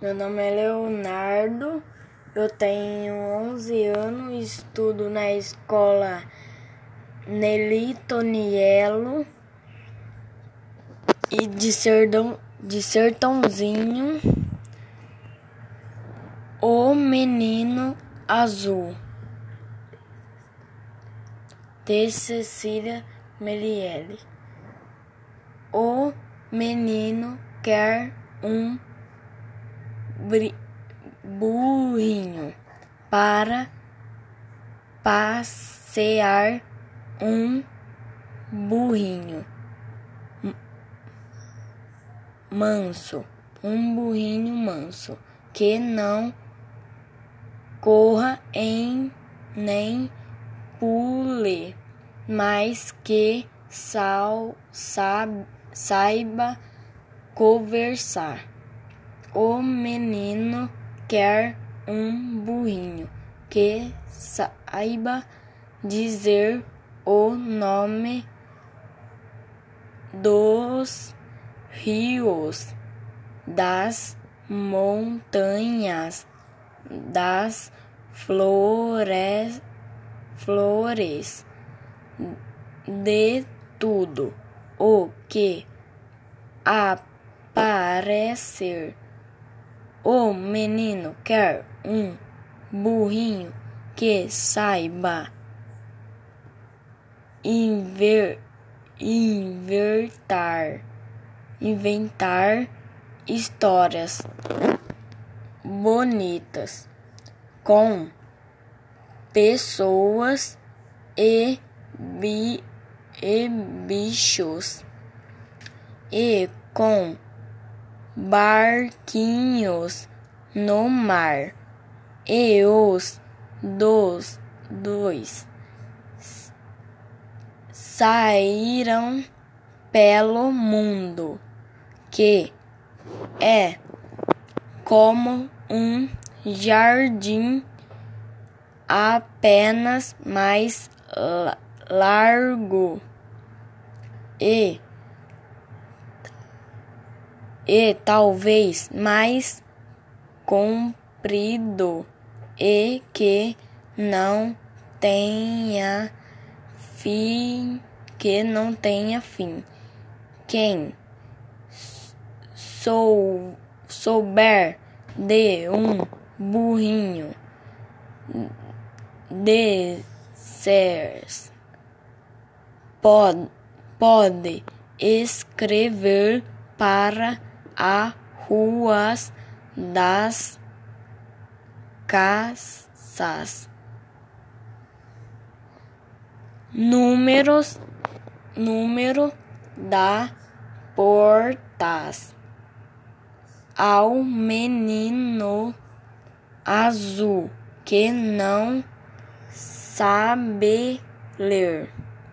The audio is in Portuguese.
Meu nome é Leonardo, eu tenho 11 anos, estudo na escola Nelly Toniello e de, Serdão, de Sertãozinho, O Menino Azul, de Cecília Meliele. O menino quer um burrinho para passear um burrinho manso, um burrinho manso que não corra em nem pule, mas que sal, saiba conversar. O menino quer um burrinho que saiba dizer o nome dos rios, das montanhas, das flores, flores, de tudo o que aparecer. O menino quer um burrinho que saiba inver, invertar, inventar histórias bonitas com pessoas e bi e bichos e com barquinhos no mar e os dos dois saíram pelo mundo que é como um jardim apenas mais largo e e talvez mais comprido e que não tenha fim que não tenha fim. Quem sou souber de um burrinho de ser pode, pode escrever para as ruas das casas. Números, número da portas ao menino azul que não sabe ler.